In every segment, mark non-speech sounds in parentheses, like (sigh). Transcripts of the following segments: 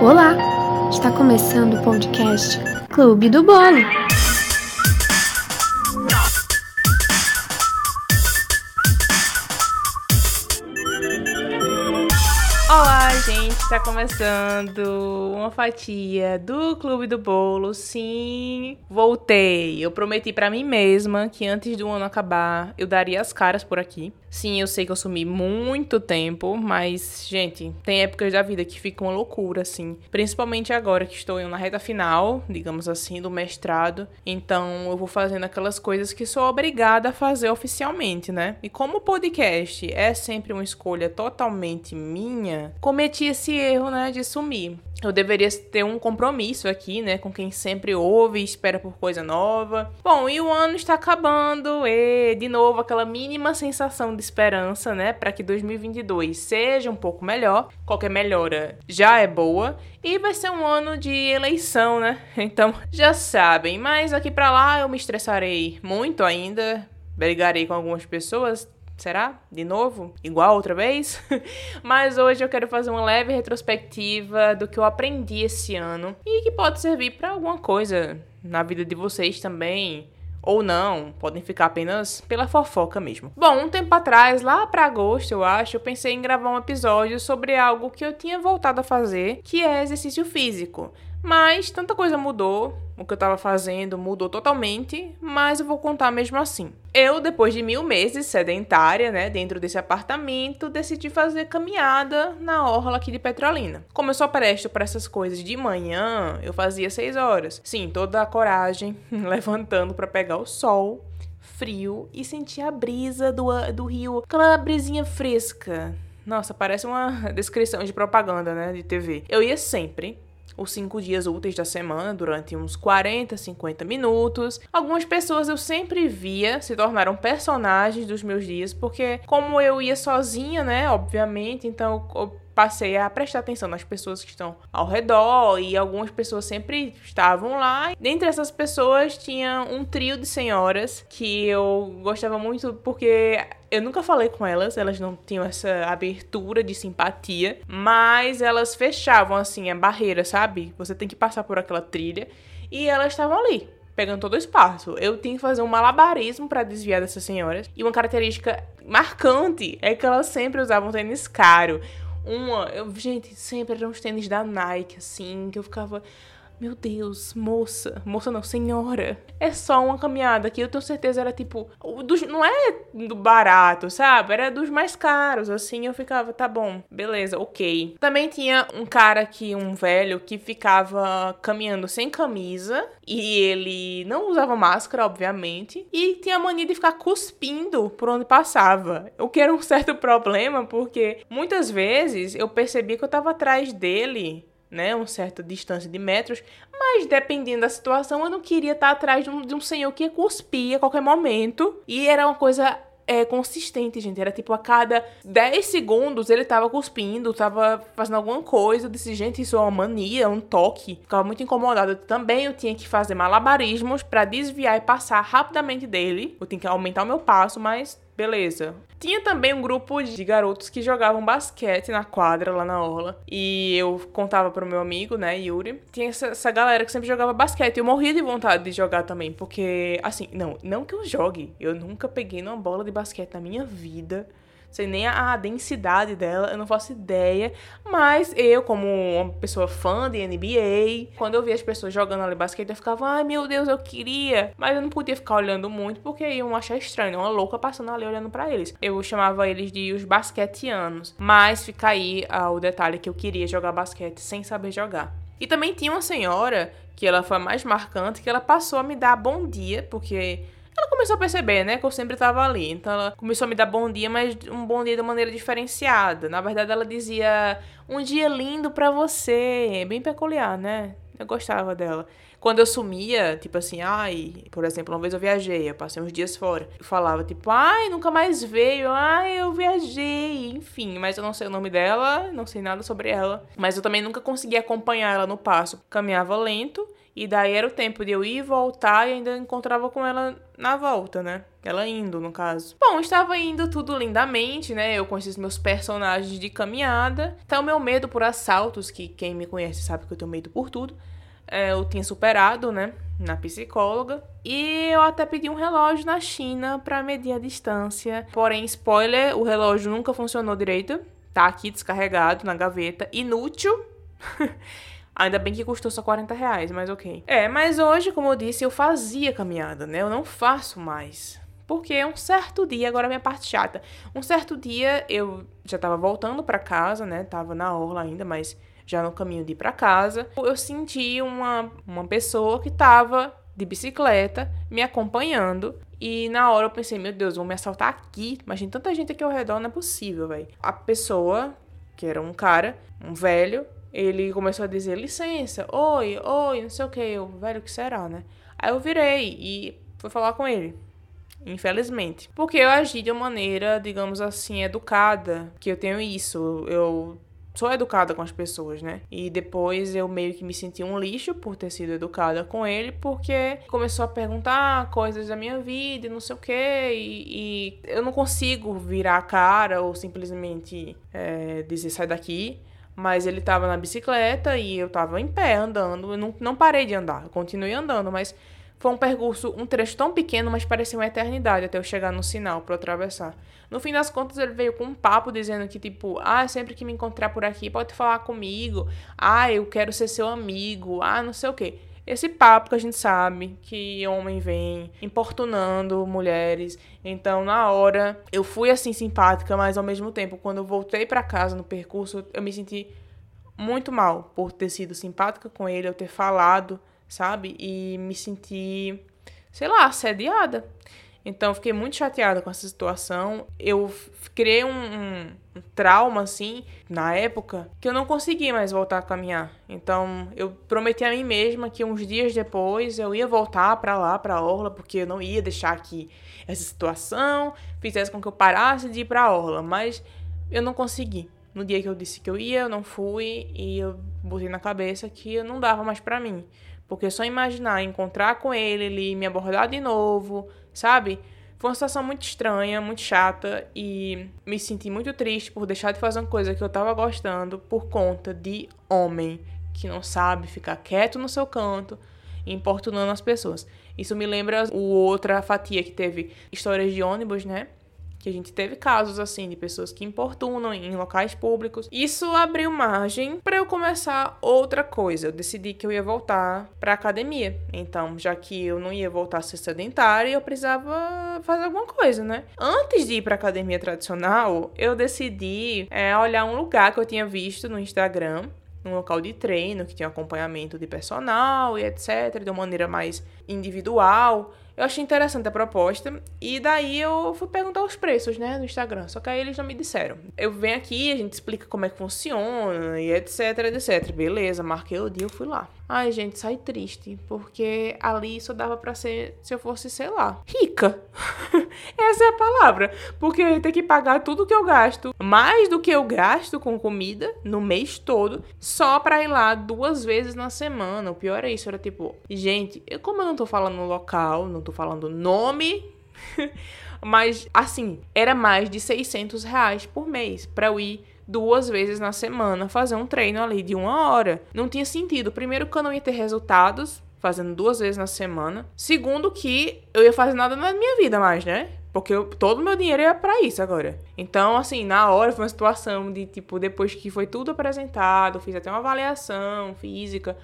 Olá! Está começando o podcast Clube do Bolo. Olá, gente! Está começando uma fatia do Clube do Bolo. Sim, voltei. Eu prometi para mim mesma que antes do ano acabar eu daria as caras por aqui. Sim, eu sei que eu sumi muito tempo, mas, gente, tem épocas da vida que ficam uma loucura, assim. Principalmente agora que estou na reta final, digamos assim, do mestrado. Então, eu vou fazendo aquelas coisas que sou obrigada a fazer oficialmente, né? E como o podcast é sempre uma escolha totalmente minha, cometi esse erro, né, de sumir eu deveria ter um compromisso aqui, né, com quem sempre ouve e espera por coisa nova. Bom, e o ano está acabando e de novo aquela mínima sensação de esperança, né, para que 2022 seja um pouco melhor. Qualquer melhora já é boa e vai ser um ano de eleição, né? (laughs) Então, já sabem, mas aqui para lá eu me estressarei muito ainda, brigarei com algumas pessoas, Será? De novo? Igual outra vez? (laughs) Mas hoje eu quero fazer uma leve retrospectiva do que eu aprendi esse ano e que pode servir para alguma coisa na vida de vocês também. Ou não, podem ficar apenas pela fofoca mesmo. Bom, um tempo atrás, lá para agosto, eu acho, eu pensei em gravar um episódio sobre algo que eu tinha voltado a fazer, que é exercício físico. Mas tanta coisa mudou, o que eu tava fazendo mudou totalmente, mas eu vou contar mesmo assim. Eu, depois de mil meses sedentária, né, dentro desse apartamento, decidi fazer caminhada na orla aqui de Petrolina. Como eu só presto para essas coisas de manhã, eu fazia seis horas. Sim, toda a coragem, (laughs) levantando para pegar o sol, frio e sentir a brisa do, do rio, aquela brisinha fresca. Nossa, parece uma (laughs) descrição de propaganda, né, de TV. Eu ia sempre os cinco dias úteis da semana durante uns 40, 50 minutos. Algumas pessoas eu sempre via se tornaram personagens dos meus dias, porque como eu ia sozinha, né, obviamente, então eu passei a prestar atenção nas pessoas que estão ao redor e algumas pessoas sempre estavam lá. Dentre essas pessoas tinha um trio de senhoras que eu gostava muito porque eu nunca falei com elas, elas não tinham essa abertura de simpatia, mas elas fechavam assim a barreira, sabe? Você tem que passar por aquela trilha e elas estavam ali pegando todo o espaço. Eu tinha que fazer um malabarismo para desviar dessas senhoras. E uma característica marcante é que elas sempre usavam tênis caro. Uma, eu, gente, sempre eram os tênis da Nike, assim, que eu ficava. Meu Deus, moça. Moça não, senhora. É só uma caminhada que eu tenho certeza era tipo. Dos, não é do barato, sabe? Era dos mais caros. Assim eu ficava, tá bom, beleza, ok. Também tinha um cara aqui, um velho, que ficava caminhando sem camisa. E ele não usava máscara, obviamente. E tinha a mania de ficar cuspindo por onde passava. O que era um certo (laughs) problema, porque muitas vezes eu percebia que eu tava atrás dele né, uma certa distância de metros, mas dependendo da situação, eu não queria estar atrás de um, de um senhor que cuspia a qualquer momento, e era uma coisa é, consistente, gente. Era tipo a cada 10 segundos ele tava cuspindo, tava fazendo alguma coisa. Eu disse, gente, isso é uma mania, um toque. Ficava muito incomodada. Também eu tinha que fazer malabarismos para desviar e passar rapidamente dele. Eu tinha que aumentar o meu passo, mas beleza. Tinha também um grupo de garotos que jogavam basquete na quadra lá na orla. E eu contava pro meu amigo, né, Yuri. Tinha essa, essa galera que sempre jogava basquete. Eu morria de vontade de jogar também, porque, assim, não, não que eu jogue. Eu nunca peguei numa bola de basquete na minha vida sei nem a, densidade dela, eu não faço ideia. Mas eu, como uma pessoa fã de NBA, quando eu via as pessoas jogando ali basquete, eu ficava, ai meu Deus, eu queria. Mas eu não podia ficar olhando muito porque iam achar estranho, uma louca passando ali olhando para eles. Eu chamava eles de os basquetianos. Mas fica aí ah, o detalhe que eu queria jogar basquete sem saber jogar. E também tinha uma senhora que ela foi a mais marcante, que ela passou a me dar bom dia, porque ela começou a perceber, né, que eu sempre tava ali. Então ela começou a me dar bom dia, mas um bom dia de maneira diferenciada. Na verdade, ela dizia: "Um dia lindo para você". Bem peculiar, né? Eu gostava dela. Quando eu sumia, tipo assim, ai, por exemplo, uma vez eu viajei, eu passei uns dias fora. Eu falava, tipo, ai, nunca mais veio, ai, eu viajei, enfim, mas eu não sei o nome dela, não sei nada sobre ela. Mas eu também nunca consegui acompanhar ela no passo. Caminhava lento E daí era o tempo de eu ir e voltar e ainda encontrava com ela na volta, né? Ela indo, no caso. Bom, estava indo tudo lindamente, né? Eu conheci os meus personagens de caminhada. Então, meu medo por assaltos, que quem me conhece sabe que eu tenho medo por tudo, é, eu tinha superado, né? Na psicóloga. E eu até pedi um relógio na China para medir a distância. Porém, spoiler, o relógio nunca funcionou direito. Tá aqui descarregado na gaveta. Inútil. (laughs) Ainda bem que custou só 40 reais, mas ok. É, mas hoje, como eu disse, eu fazia caminhada, né? Eu não faço mais. Porque um certo dia, agora a minha parte chata. Um certo dia eu já tava voltando para casa, né? Tava na orla ainda, mas já no caminho de ir para casa. Eu senti uma, uma pessoa que tava de bicicleta me acompanhando. E na hora eu pensei, meu Deus, vão me assaltar aqui. Imagina tanta gente aqui ao redor, não é possível, velho. A pessoa, que era um cara, um velho, ele começou a dizer licença, oi, oi, não sei o que, eu, velho, que será, né? Aí eu virei e fui falar com ele. Infelizmente. Porque eu agi de uma maneira, digamos assim, educada. Que eu tenho isso. Eu sou educada com as pessoas, né? E depois eu meio que me senti um lixo por ter sido educada com ele, porque começou a perguntar coisas da minha vida e não sei o quê. E, e eu não consigo virar a cara ou simplesmente é, dizer sai daqui. Mas ele tava na bicicleta e eu tava em pé andando. Eu não, não parei de andar, eu continuei andando, mas foi um percurso, um trecho tão pequeno, mas parecia uma eternidade até eu chegar no sinal para atravessar. No fim das contas, ele veio com um papo dizendo que, tipo, ah, sempre que me encontrar por aqui, pode falar comigo. Ah, eu quero ser seu amigo. Ah, não sei o quê. Esse papo que a gente sabe que homem vem importunando mulheres. Então, na hora, eu fui assim simpática, mas ao mesmo tempo, quando eu voltei para casa no percurso, eu me senti muito mal por ter sido simpática com ele, eu ter falado, sabe? E me senti, sei lá, assediada. Então, fiquei muito chateada com essa situação. Eu criei um, um, um, trauma, assim, na época, que eu não consegui mais voltar a caminhar. Então, eu prometi a mim mesma que uns dias depois eu ia voltar para lá, pra Orla, porque eu não ia deixar que essa situação fizesse com que eu parasse de ir pra Orla. Mas eu não consegui. No dia que eu disse que eu ia, eu não fui e eu botei na cabeça que não dava mais para mim. Porque só imaginar encontrar com ele, ele me abordar de novo, sabe? Foi uma situação muito estranha, muito chata e me senti muito triste por deixar de fazer uma coisa que eu tava gostando por conta de homem que não sabe ficar quieto no seu canto, importunando as pessoas. Isso me lembra o outra fatia que teve histórias de ônibus, né? Que a gente teve casos assim de pessoas que importunam em locais públicos. Isso abriu margem para eu começar outra coisa. Eu decidi que eu ia voltar para academia. Então, já que eu não ia voltar a ser sedentária, eu precisava fazer alguma coisa, né? Antes de ir para academia tradicional, eu decidi é, olhar um lugar que eu tinha visto no Instagram num local de treino que tinha acompanhamento de personal e etc, de uma maneira mais individual. Eu achei interessante a proposta e daí eu fui perguntar os preços, né, no Instagram. Só que aí eles não me disseram. Eu venho aqui, a gente explica como é que funciona e etc, etc. Beleza, marquei o dia, eu fui lá. Ai, gente, saí triste, porque ali só dava para ser se eu fosse, sei lá, rica. (laughs) Essa é a palavra, porque eu ia ter que pagar tudo que eu gasto, mais do que eu gasto com comida no mês todo, só para ir lá duas vezes na semana. O pior é isso, era tipo, gente, eu, como eu não tô falando local, não tô falando nome. (laughs) Mas, assim, era mais de 600 reais por mês para eu ir duas vezes na semana fazer um treino ali de uma hora. Não tinha sentido. Primeiro, que eu não ia ter resultados fazendo duas vezes na semana. Segundo, que eu ia fazer nada na minha vida mais, né? Porque eu, todo o meu dinheiro ia para isso agora. Então, assim, na hora foi uma situação de tipo, depois que foi tudo apresentado, fiz até uma avaliação física.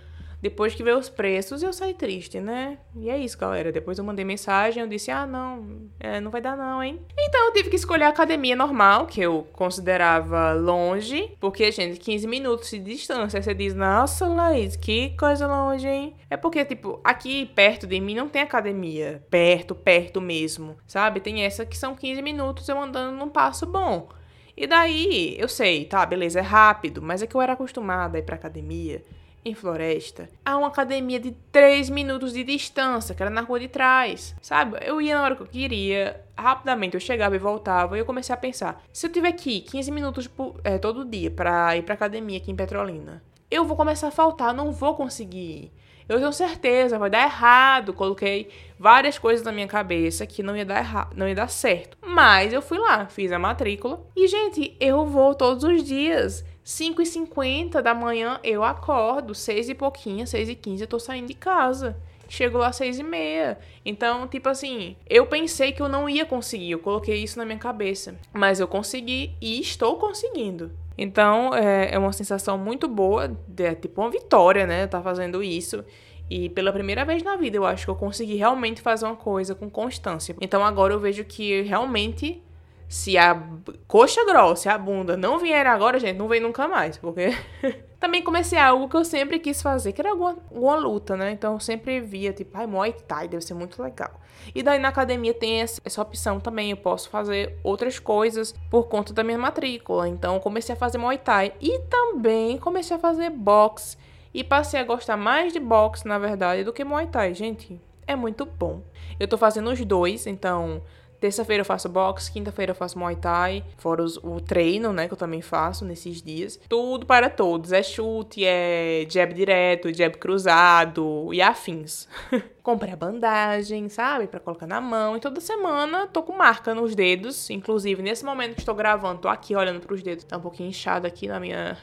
Depois que veio os preços, eu saí triste, né? E é isso, galera. Depois eu mandei mensagem, eu disse, ah, não, é, não vai dar não, hein? Então eu tive que escolher a academia normal, que eu considerava longe, porque, gente, 15 minutos de distância. Você diz, nossa, Laís, que coisa longe, hein? É porque, tipo, aqui perto de mim não tem academia. Perto, perto mesmo, sabe? Tem essa que são 15 minutos eu andando num passo bom. E daí, eu sei, tá, beleza, é rápido, mas é que eu era acostumada a ir pra academia em Floresta, há uma academia de 3 minutos de distância, que era na rua de trás. Sabe? Eu ia na hora que eu queria, rapidamente eu chegava e voltava, e eu comecei a pensar: se eu tiver aqui 15 minutos por, é, todo dia para ir pra academia aqui em Petrolina, eu vou começar a faltar, não vou conseguir. Eu tenho certeza, vai dar errado. Coloquei várias coisas na minha cabeça que não ia dar errado, não ia dar certo. Mas eu fui lá, fiz a matrícula e gente, eu vou todos os dias. 5 e 50 da manhã eu acordo, 6 e pouquinho, 6 e 15 eu tô saindo de casa. Chego lá às seis e meia. Então, tipo assim, eu pensei que eu não ia conseguir. Eu coloquei isso na minha cabeça. Mas eu consegui e estou conseguindo. Então, é, é uma sensação muito boa. É tipo uma vitória, né? Tá fazendo isso. E pela primeira vez na vida, eu acho que eu consegui realmente fazer uma coisa com constância. Então agora eu vejo que realmente se a coxa grossa a bunda não vier agora, gente, não vem nunca mais, porque (laughs) também comecei algo que eu sempre quis fazer, que era alguma, alguma luta, né? Então eu sempre via, tipo, ai, Muay Thai deve ser muito legal. E daí na academia tem essa opção também, eu posso fazer outras coisas por conta da minha matrícula. Então comecei a fazer Muay Thai e também comecei a fazer boxe e passei a gostar mais de boxe, na verdade, do que Muay Thai, gente. É muito bom. Eu tô fazendo os dois, então Terça-feira eu faço boxe, quinta-feira eu faço Muay Thai, fora os, o treino, né, que eu também faço nesses dias. Tudo para todos. É chute, é jab direto, jab cruzado e afins. (laughs) Comprei a bandagem, sabe, para colocar na mão. E toda semana tô com marca nos dedos. Inclusive, nesse momento que estou gravando, tô aqui olhando para os dedos. Tá um pouquinho inchado aqui na minha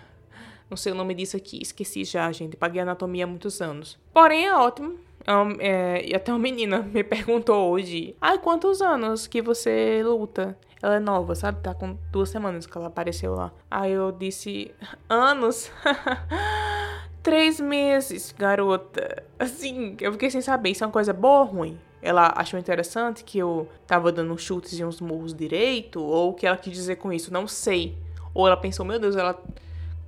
não sei o nome disso aqui, esqueci já, gente. Paguei anatomia há muitos anos. Porém, é ótimo é, e até uma menina me perguntou hoje: Ai, quantos anos que você luta? Ela é nova, sabe? Tá com duas semanas que ela apareceu lá. Aí eu disse: Anos? (laughs) Três meses, garota. Assim, eu fiquei sem saber. Isso é uma coisa boa ou ruim? Ela achou interessante que eu tava dando chutes e uns murros direito? Ou o que ela quis dizer com isso? Não sei. Ou ela pensou: Meu Deus, ela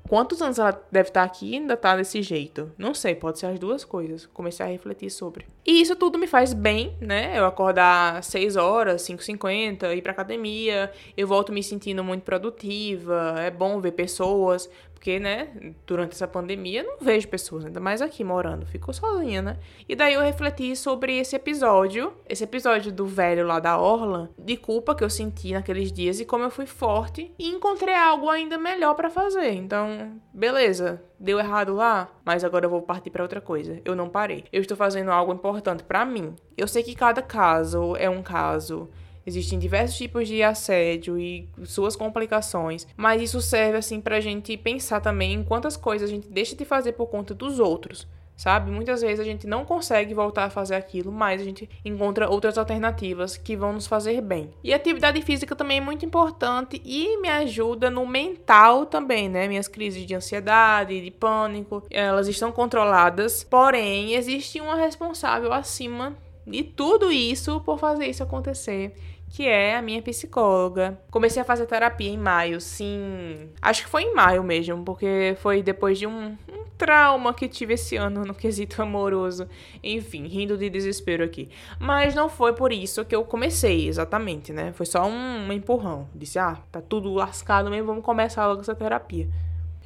Quantos anos ela deve estar aqui e ainda tá desse jeito? Não sei, pode ser as duas coisas. Comecei a refletir sobre. E isso tudo me faz bem, né? Eu acordar 6 horas, 5h50, ir pra academia, eu volto me sentindo muito produtiva, é bom ver pessoas, porque, né, durante essa pandemia não vejo pessoas, ainda mais aqui morando, fico sozinha, né? E daí eu refleti sobre esse episódio, esse episódio do velho lá da Orla, de culpa que eu senti naqueles dias e como eu fui forte e encontrei algo ainda melhor para fazer. Então, beleza, deu errado lá, mas agora eu vou partir para outra coisa. Eu não parei. Eu estou fazendo algo importante para mim. Eu sei que cada caso é um caso Existem diversos tipos de assédio e suas complicações, mas isso serve assim pra gente pensar também em quantas coisas a gente deixa de fazer por conta dos outros sabe? Muitas vezes a gente não consegue voltar a fazer aquilo, mas a gente encontra outras alternativas que vão nos fazer bem. E atividade física também é muito importante e me ajuda no mental também, né? Minhas crises de ansiedade, de pânico, elas estão controladas, porém existe uma responsável acima de tudo isso por fazer isso acontecer que é a minha psicóloga. Comecei a fazer terapia em maio, sim. Acho que foi em maio mesmo, porque foi depois de um, um trauma que tive esse ano no quesito (laughs) amoroso. Enfim, rindo de desespero aqui. Mas não foi por isso que eu comecei, exatamente, né? Foi só um, empurrão. Disse, ah, tá tudo lascado mesmo, vamos começar logo essa terapia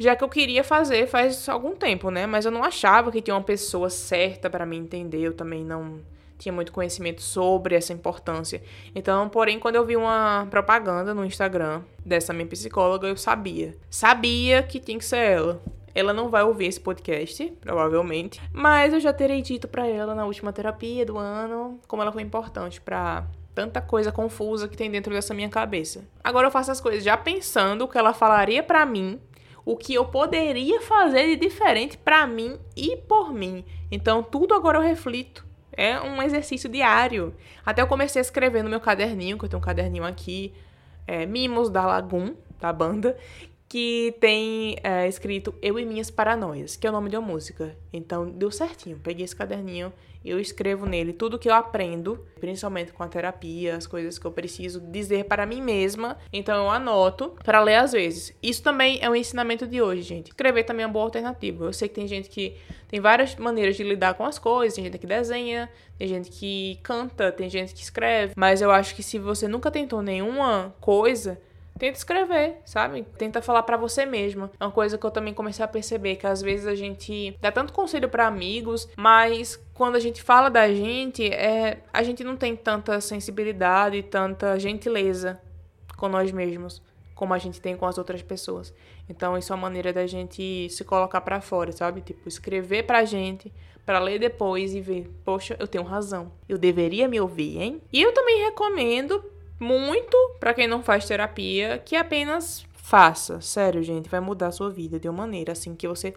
já que eu queria fazer faz algum tempo, né? Mas eu não achava que tinha uma pessoa certa para me entender. Eu também não tinha muito conhecimento sobre essa importância. Então, porém, quando eu vi uma propaganda no Instagram dessa minha psicóloga, eu sabia. Sabia que tinha que ser ela. Ela não vai ouvir esse podcast, provavelmente, mas eu já terei dito para ela na última terapia do ano como ela foi importante para tanta coisa confusa que tem dentro dessa minha cabeça. Agora eu faço as coisas já pensando o que ela falaria para mim, o que eu poderia fazer de diferente para mim e por mim. Então tudo agora eu reflito é um exercício diário. Até eu comecei a escrever no meu caderninho, que eu tenho um caderninho aqui, é, Mimos da Lagoon, da banda, que tem é, escrito Eu e Minhas Paranoias, que é o nome de uma música. Então deu certinho. Peguei esse caderninho eu escrevo nele tudo que eu aprendo, principalmente com a terapia, as coisas que eu preciso dizer para mim mesma. Então eu anoto para ler às vezes. Isso também é um ensinamento de hoje, gente. Escrever também é uma boa alternativa. Eu sei que tem gente que tem várias maneiras de lidar com as coisas, tem gente que desenha, tem gente que canta, tem gente que escreve, mas eu acho que se você nunca tentou nenhuma coisa, tenta escrever, sabe? Tenta falar para você mesma. É uma coisa que eu também comecei a perceber que às vezes a gente dá tanto conselho para amigos, mas quando a gente fala da gente, é, a gente não tem tanta sensibilidade, tanta gentileza com nós mesmos como a gente tem com as outras pessoas. Então, isso é uma maneira da gente se colocar para fora, sabe? Tipo, escrever pra gente, para ler depois e ver, poxa, eu tenho razão. Eu deveria me ouvir, hein? E eu também recomendo muito para quem não faz terapia que apenas faça. Sério, gente, vai mudar a sua vida de uma maneira assim que você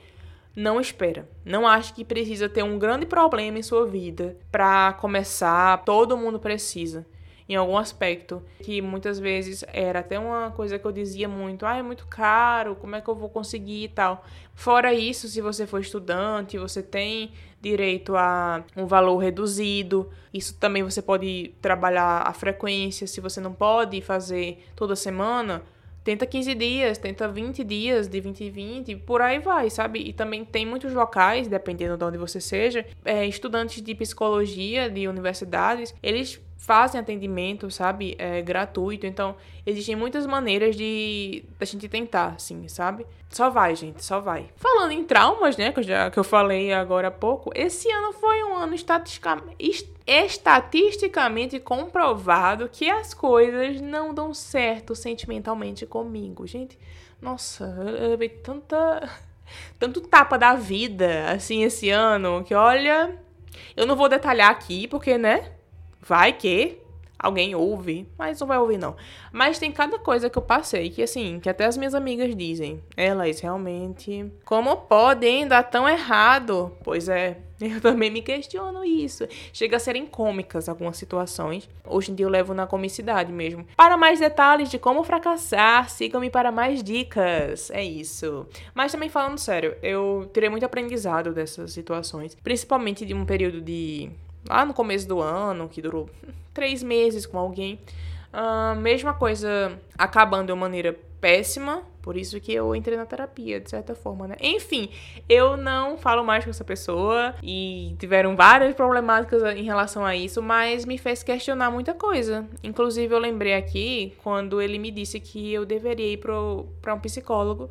não espera. Não acho que precisa ter um grande problema em sua vida para começar. Todo mundo precisa em algum aspecto, que muitas vezes era até uma coisa que eu dizia muito, ah, é muito caro, como é que eu vou conseguir e tal. Fora isso, se você for estudante, você tem direito a um valor reduzido. Isso também você pode trabalhar a frequência, se você não pode fazer toda semana, tenta 15 dias, tenta 20 dias, de 20 em 20, por aí vai, sabe? E também tem muitos locais, dependendo de onde você seja, é, estudantes de psicologia de universidades, eles fazem atendimento, sabe, é, gratuito. Então, existem muitas maneiras de da gente tentar, assim, sabe? Só vai, gente, só vai. Falando em traumas, né, que eu, já, que eu falei agora há pouco, esse ano foi um ano estatisticamente, estatisticamente comprovado que as coisas não dão certo sentimentalmente comigo. Gente, nossa, eu levei tanta... (laughs) Tanto tapa da vida, assim, esse ano, que olha... Eu não vou detalhar aqui, porque, né? Vai que alguém ouve, mas não vai ouvir não. Mas tem cada coisa que eu passei que assim, que até as minhas amigas dizem, elas realmente, como podem dar tão errado? Pois é, (laughs) eu também me questiono isso. Chega a serem cômicas algumas situações. Hoje em dia eu levo na comicidade mesmo. Para mais detalhes de como fracassar, sigam-me para mais dicas. É isso. Mas também falando sério, eu tirei muito aprendizado dessas situações, principalmente de um período de lá no começo do ano, que durou três meses com alguém. Uh, mesma coisa acabando de uma maneira péssima, por isso que eu entrei na terapia, de certa forma, né? Enfim, eu não falo mais com essa pessoa e tiveram várias problemáticas em relação a isso, mas me fez questionar muita coisa. Inclusive, eu lembrei aqui quando ele me disse que eu deveria ir para um psicólogo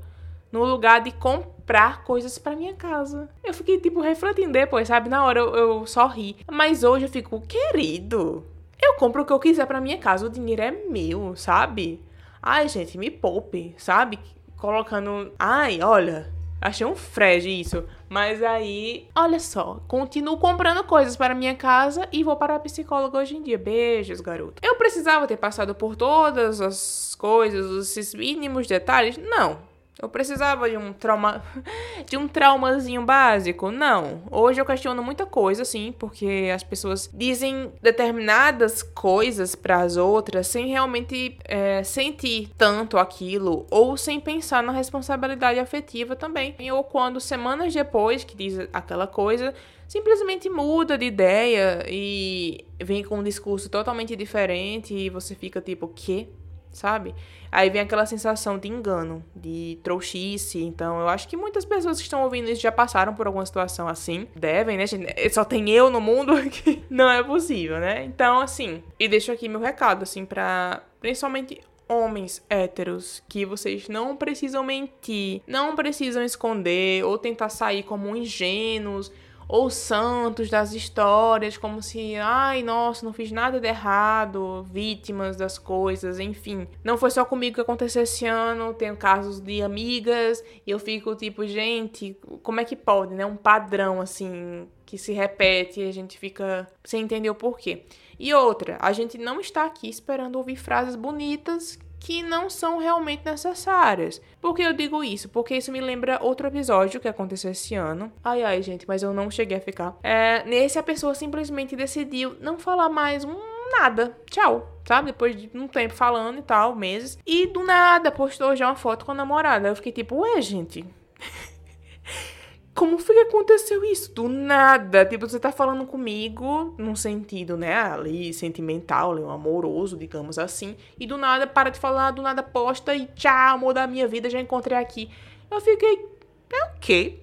no lugar de comprar coisas para minha casa. Eu fiquei, tipo, refletindo depois, sabe? Na hora eu, eu só ri. Mas hoje eu fico, querido, eu compro o que eu quiser para minha casa, o dinheiro é meu, sabe? Ai, gente, me poupe, sabe? Colocando. Ai, olha, achei um frege isso. Mas aí, olha só, continuo comprando coisas para minha casa e vou para a psicóloga hoje em dia. Beijos, garoto. Eu precisava ter passado por todas as coisas, esses mínimos detalhes? Não. Eu precisava de um trauma, (laughs) de um traumazinho básico? Não. Hoje eu questiono muita coisa, sim, porque as pessoas dizem determinadas coisas para as outras sem realmente é, sentir tanto aquilo ou sem pensar na responsabilidade afetiva também. Ou quando semanas depois que diz aquela coisa simplesmente muda de ideia e vem com um discurso totalmente diferente e você fica tipo, que? Sabe? Aí vem aquela sensação de engano, de trouxice. Então, eu acho que muitas pessoas que estão ouvindo isso já passaram por alguma situação assim. Devem, né, gente? Só tem eu no mundo (laughs) que não é possível, né? Então, assim, e deixo aqui meu recado, assim, pra principalmente homens héteros que vocês não precisam mentir, não precisam esconder ou tentar sair como ingênuos ou santos das histórias, como se, ai, nossa, não fiz nada de errado, vítimas das coisas, enfim. Não foi só comigo que aconteceu esse ano, tenho casos de amigas e eu fico tipo, gente, como é que pode, né? Um padrão assim que se repete e a gente fica sem entender o porquê. E outra, a gente não está aqui esperando ouvir frases bonitas que não são realmente necessárias. Por que eu digo isso? Porque isso me lembra outro episódio que aconteceu esse ano. Ai, ai, gente, mas eu não cheguei a ficar. É, nesse, a pessoa simplesmente decidiu não falar mais um nada. Tchau. Sabe? Depois de um tempo falando e tal, meses. E do nada postou já uma foto com a namorada. Eu fiquei tipo, ué, gente. Como foi que aconteceu isso? Do nada. Tipo, você tá falando comigo num sentido, né, ali, sentimental, um amoroso, digamos assim. E do nada para de falar, do nada posta e tchau, amor da minha vida, já encontrei aqui. Eu fiquei. É o quê?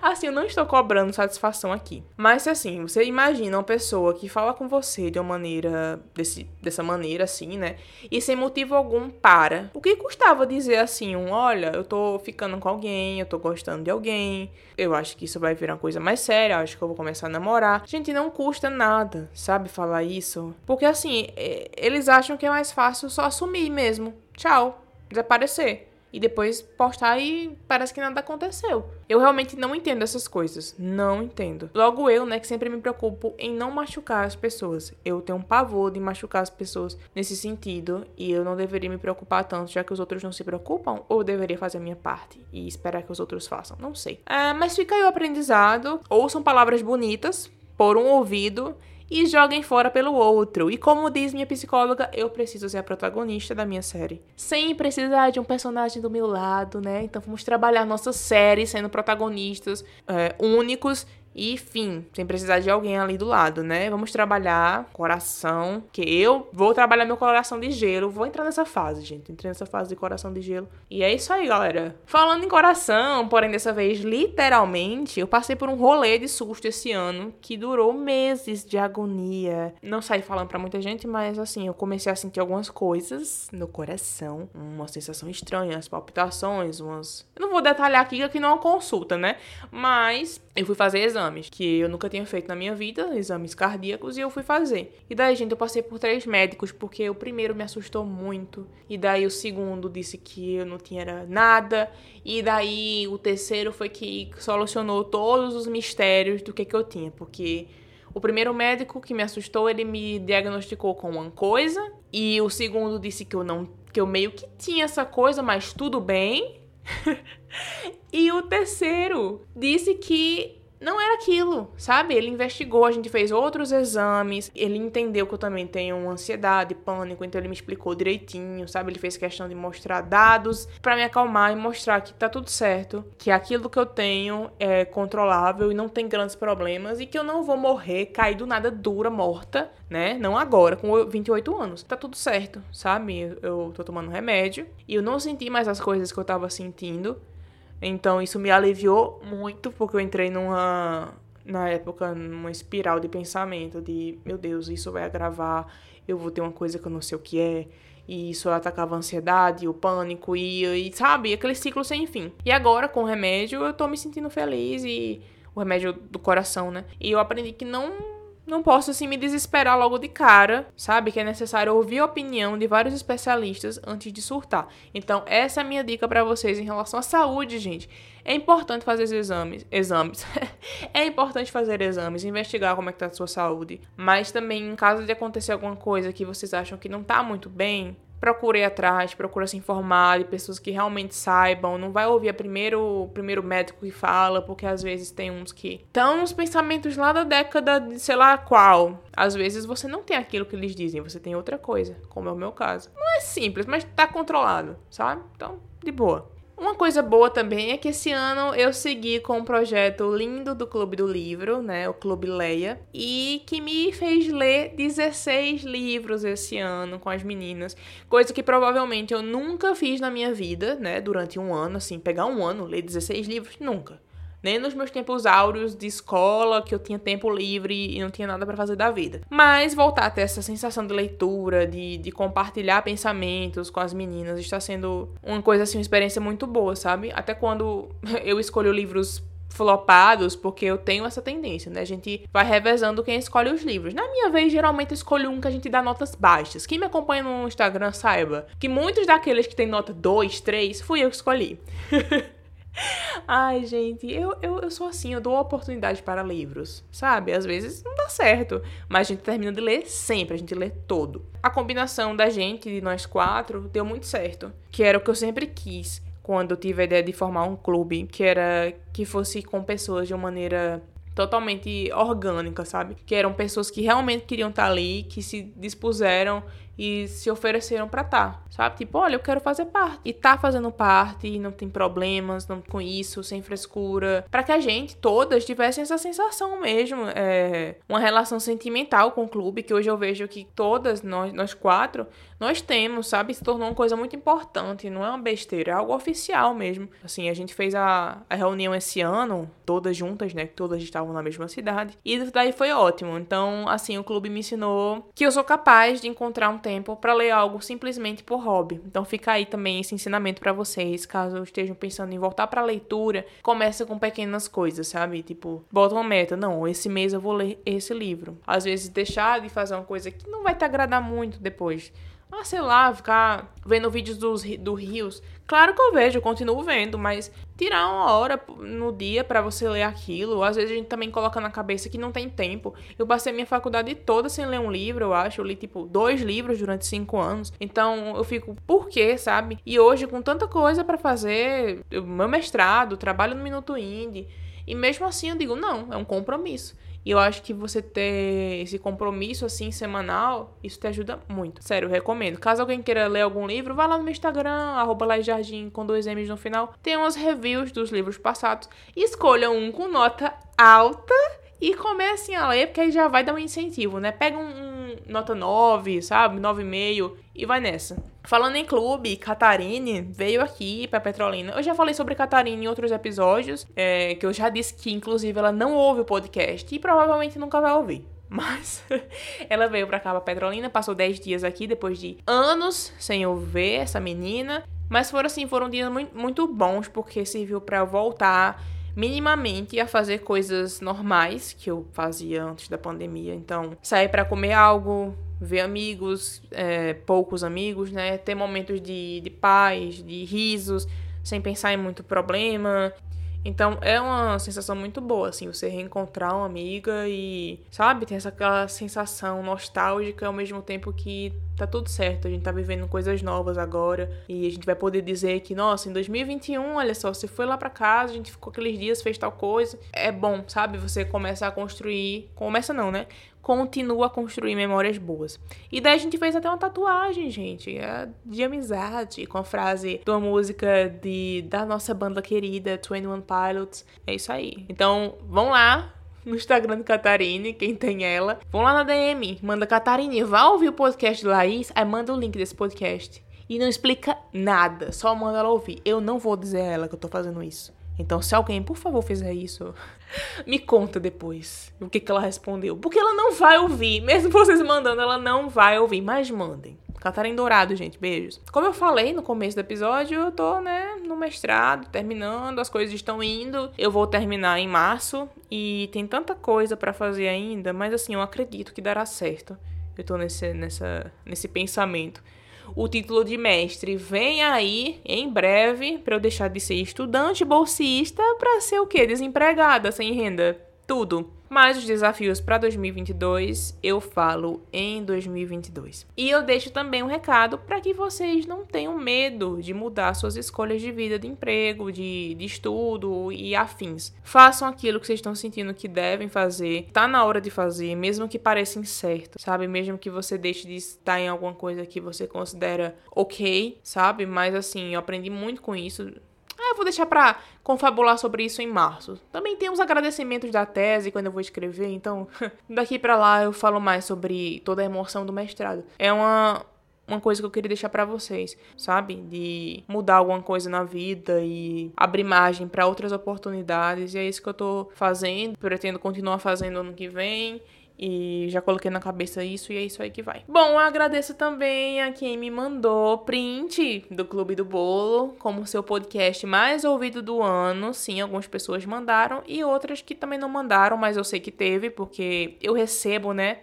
Assim, eu não estou cobrando satisfação aqui. Mas assim, você imagina uma pessoa que fala com você de uma maneira. Desse, dessa maneira, assim, né? E sem motivo algum para. O que custava dizer assim, um, olha, eu tô ficando com alguém, eu tô gostando de alguém, eu acho que isso vai virar uma coisa mais séria, acho que eu vou começar a namorar. Gente, não custa nada, sabe, falar isso. Porque assim, eles acham que é mais fácil só assumir mesmo. Tchau desaparecer e depois postar e parece que nada aconteceu. Eu realmente não entendo essas coisas. Não entendo. Logo eu, né, que sempre me preocupo em não machucar as pessoas. Eu tenho um pavor de machucar as pessoas nesse sentido e eu não deveria me preocupar tanto, já que os outros não se preocupam, ou deveria fazer a minha parte e esperar que os outros façam. Não sei. É, mas fica aí o aprendizado. Ouçam palavras bonitas por um ouvido e joguem fora pelo outro. E como diz minha psicóloga, eu preciso ser a protagonista da minha série. Sem precisar de um personagem do meu lado, né? Então vamos trabalhar nossa série sendo protagonistas é, únicos e fim, sem precisar de alguém ali do lado, né? Vamos trabalhar coração, que eu vou trabalhar meu coração de gelo. Vou entrar nessa fase, gente. Entrei nessa fase de coração de gelo. E é isso aí, galera. Falando em coração, porém dessa vez literalmente, eu passei por um rolê de susto esse ano que durou meses de agonia. Não saí falando para muita gente, mas assim, eu comecei a sentir algumas coisas no coração, uma sensação estranha, as palpitações, umas. Eu não vou detalhar aqui que aqui não é uma consulta, né? Mas eu fui fazer exames que eu nunca tinha feito na minha vida, exames cardíacos, e eu fui fazer. E daí, gente, eu passei por três médicos, porque o primeiro me assustou muito, e daí o segundo disse que eu não tinha nada, e daí o terceiro foi que solucionou todos os mistérios do que, que eu tinha, porque o primeiro médico que me assustou, ele me diagnosticou com uma coisa, e o segundo disse que eu não que eu meio que tinha essa coisa, mas tudo bem. (laughs) e o terceiro disse que não era aquilo, sabe? Ele investigou, a gente fez outros exames, ele entendeu que eu também tenho ansiedade, pânico, então ele me explicou direitinho, sabe? Ele fez questão de mostrar dados para me acalmar e mostrar que tá tudo certo, que aquilo que eu tenho é controlável e não tem grandes problemas e que eu não vou morrer, cair do nada dura, morta, né? Não agora, com 28 anos. Tá tudo certo, sabe? Eu tô tomando remédio e eu não senti mais as coisas que eu tava sentindo. Então isso me aliviou muito, porque eu entrei numa, na época, numa espiral de pensamento de, meu Deus, isso vai agravar, eu vou ter uma coisa que eu não sei o que é, e isso atacava a ansiedade, o pânico, e, e sabe, aquele ciclo sem fim. E agora, com o remédio, eu tô me sentindo feliz, e o remédio do coração, né? E eu aprendi que não não posso assim me desesperar logo de cara, sabe? Que é necessário ouvir a opinião de vários especialistas antes de surtar. Então, essa é a minha dica para vocês em relação à saúde, gente. É importante fazer exames, exames. (laughs) é importante fazer exames, investigar como é que tá a sua saúde, mas também em caso de acontecer alguma coisa que vocês acham que não tá muito bem, procure atrás, procura se informar de pessoas que realmente saibam. Não vai ouvir a primeiro, o primeiro médico que fala, porque às vezes tem uns que estão nos pensamentos lá da década de sei lá qual. Às vezes você não tem aquilo que eles dizem, você tem outra coisa, como é o meu caso. Não é simples, mas tá controlado, sabe? Então, de boa. Uma coisa boa também é que esse ano eu segui com um projeto lindo do Clube do Livro, né, o Clube Leia, e que me fez ler 16 livros esse ano com as meninas, coisa que provavelmente eu nunca fiz na minha vida, né, durante um ano, assim, pegar um ano, ler 16 livros, nunca nem nos meus tempos áureos de escola, que eu tinha tempo livre e não tinha nada para fazer da vida. Mas voltar a ter essa sensação de leitura, de, de compartilhar pensamentos com as meninas, está sendo uma coisa assim, uma experiência muito boa, sabe? Até quando (laughs) eu escolho livros flopados, porque eu tenho essa tendência, né? A gente vai revezando quem escolhe os livros. Na minha vez, geralmente eu escolho um que a gente dá notas baixas. Quem me acompanha no Instagram saiba que muitos daqueles que tem nota 2, 3, fui eu que escolhi. (laughs) Ai, gente, eu, eu, eu sou assim, eu dou oportunidade para livros, sabe? Às vezes não dá certo, mas a gente termina de ler sempre, a gente lê todo. A combinação da gente, de nós quatro, deu muito certo, que era o que eu sempre quis quando eu tive a ideia de formar um clube, que era que fosse com pessoas de uma maneira totalmente orgânica, sabe? Que eram pessoas que realmente queriam estar ali, que se dispuseram e se ofereceram para tá, sabe? Tipo, olha, eu quero fazer parte. E tá fazendo parte, não tem problemas não com isso, sem frescura. para que a gente, todas, tivessem essa sensação mesmo. É, uma relação sentimental com o clube, que hoje eu vejo que todas, nós, nós quatro, nós temos, sabe? Se tornou uma coisa muito importante, não é uma besteira, é algo oficial mesmo. Assim, a gente fez a, a reunião esse ano, todas juntas, né? Todas estavam na mesma cidade. E daí foi ótimo. Então, assim, o clube me ensinou que eu sou capaz de encontrar um tempo tempo para ler algo simplesmente por hobby. Então fica aí também esse ensinamento para vocês, caso estejam pensando em voltar para leitura, começa com pequenas coisas, sabe? Tipo, bota uma meta, não, esse mês eu vou ler esse livro. Às vezes deixar de fazer uma coisa que não vai te agradar muito depois. Ah, sei lá, ficar vendo vídeos dos, do Rios. Claro que eu vejo, continuo vendo, mas tirar uma hora no dia para você ler aquilo, às vezes a gente também coloca na cabeça que não tem tempo. Eu passei minha faculdade toda sem ler um livro, eu acho. Eu li, tipo, dois livros durante cinco anos. Então eu fico, por quê, sabe? E hoje, com tanta coisa para fazer, meu mestrado, trabalho no Minuto Indie. E mesmo assim eu digo, não, é um compromisso. E eu acho que você ter esse compromisso assim semanal, isso te ajuda muito. Sério, eu recomendo. Caso alguém queira ler algum livro, vá lá no meu Instagram, arroba com dois M's no final. Tem umas reviews dos livros passados. Escolha um com nota alta e comecem a ler, porque aí já vai dar um incentivo, né? Pega um nota 9, sabe? 9,5 e vai nessa. Falando em clube, Catarine veio aqui pra Petrolina. Eu já falei sobre Catarine em outros episódios, é, que eu já disse que, inclusive, ela não ouve o podcast e provavelmente nunca vai ouvir. (laughs) Mas (laughs) ela veio pra cá, pra Petrolina, passou 10 dias aqui, depois de anos sem eu ver essa menina. Mas foram assim, foram dias muito, bons, porque serviu para voltar minimamente a fazer coisas normais que eu fazia antes da pandemia. Então, sair para comer algo, ver amigos, é, poucos amigos, né? Ter momentos de, de paz, de risos, sem pensar em muito problema. Então é uma sensação muito boa, assim, você reencontrar uma amiga e, sabe, ter essa aquela sensação nostálgica ao mesmo tempo que tá tudo certo, a gente tá vivendo coisas novas agora e a gente vai poder dizer que, nossa, em 2021, olha só, você foi lá para casa, a gente ficou aqueles dias, fez tal coisa. É bom, sabe? Você começa a construir, começa não, né? Continua a construir memórias boas. E daí a gente fez até uma tatuagem, gente, é de amizade, com a frase de uma música de, da nossa banda querida, 21 Pilots. É isso aí. Então, vão lá, no Instagram de Catarine, quem tem ela. Vão lá na DM, manda Catarine, vá ouvir o podcast de Laís, aí manda o link desse podcast. E não explica nada, só manda ela ouvir. Eu não vou dizer a ela que eu tô fazendo isso. Então, se alguém, por favor, fizer isso, (laughs) me conta depois o que, que ela respondeu. Porque ela não vai ouvir. Mesmo vocês mandando, ela não vai ouvir. Mas mandem. Catarina Dourado, gente. Beijos. Como eu falei no começo do episódio, eu tô, né, no mestrado, terminando, as coisas estão indo. Eu vou terminar em março e tem tanta coisa para fazer ainda, mas assim, eu acredito que dará certo. Eu tô nesse, nessa, nesse pensamento o título de mestre vem aí em breve para eu deixar de ser estudante bolsista para ser o quê? Desempregada, sem renda, tudo. Mas os desafios para 2022 eu falo em 2022. E eu deixo também um recado para que vocês não tenham medo de mudar suas escolhas de vida, de emprego, de, de estudo e afins. Façam aquilo que vocês estão sentindo que devem fazer. Tá na hora de fazer, mesmo que pareça incerto, sabe? Mesmo que você deixe de estar em alguma coisa que você considera ok, sabe? Mas assim, eu aprendi muito com isso ah, eu vou deixar pra confabular sobre isso em março. Também tem os agradecimentos da tese quando eu vou escrever, então (laughs) daqui para lá eu falo mais sobre toda a emoção do mestrado. É uma uma coisa que eu queria deixar para vocês, sabe? De mudar alguma coisa na vida e abrir margem para outras oportunidades. E é isso que eu tô fazendo. Pretendo continuar fazendo ano que vem. E já coloquei na cabeça isso e é isso aí que vai. Bom, agradeço também a quem me mandou print do Clube do Bolo como seu podcast mais ouvido do ano. Sim, algumas pessoas mandaram e outras que também não mandaram, mas eu sei que teve, porque eu recebo, né?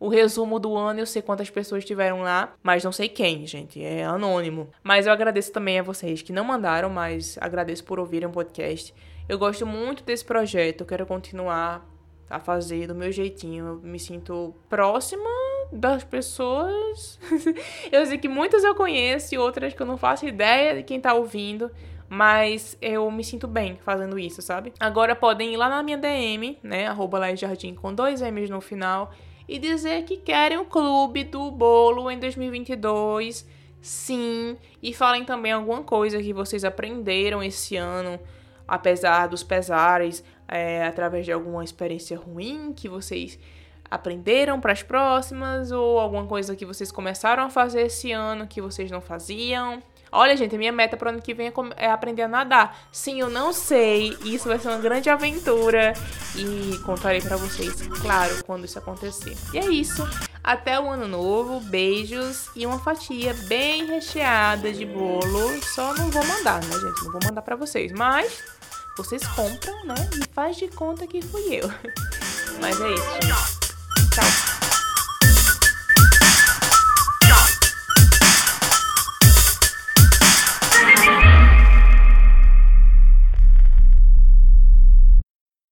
O resumo do ano, eu sei quantas pessoas estiveram lá, mas não sei quem, gente, é anônimo. Mas eu agradeço também a vocês que não mandaram, mas agradeço por ouvirem o podcast. Eu gosto muito desse projeto, eu quero continuar a fazer do meu jeitinho. Eu me sinto próxima das pessoas. (laughs) eu sei que muitas eu conheço e outras que eu não faço ideia de quem tá ouvindo. Mas eu me sinto bem fazendo isso, sabe? Agora podem ir lá na minha DM, né? Arroba Jardim com dois M's no final. E dizer que querem o clube do bolo em 2022. Sim. E falem também alguma coisa que vocês aprenderam esse ano apesar dos pesares, é, através de alguma experiência ruim que vocês aprenderam para as próximas ou alguma coisa que vocês começaram a fazer esse ano que vocês não faziam. Olha, gente, a minha meta para o ano que vem é, é aprender a nadar. Sim, eu não sei. Isso vai ser uma grande aventura e contarei para vocês, claro, quando isso acontecer. E é isso. Até o ano novo. Beijos e uma fatia bem recheada de bolo. Só não vou mandar, né, gente? Não vou mandar para vocês, mas vocês compram, né? E faz de conta que fui eu. (laughs) Mas é isso. Tchau.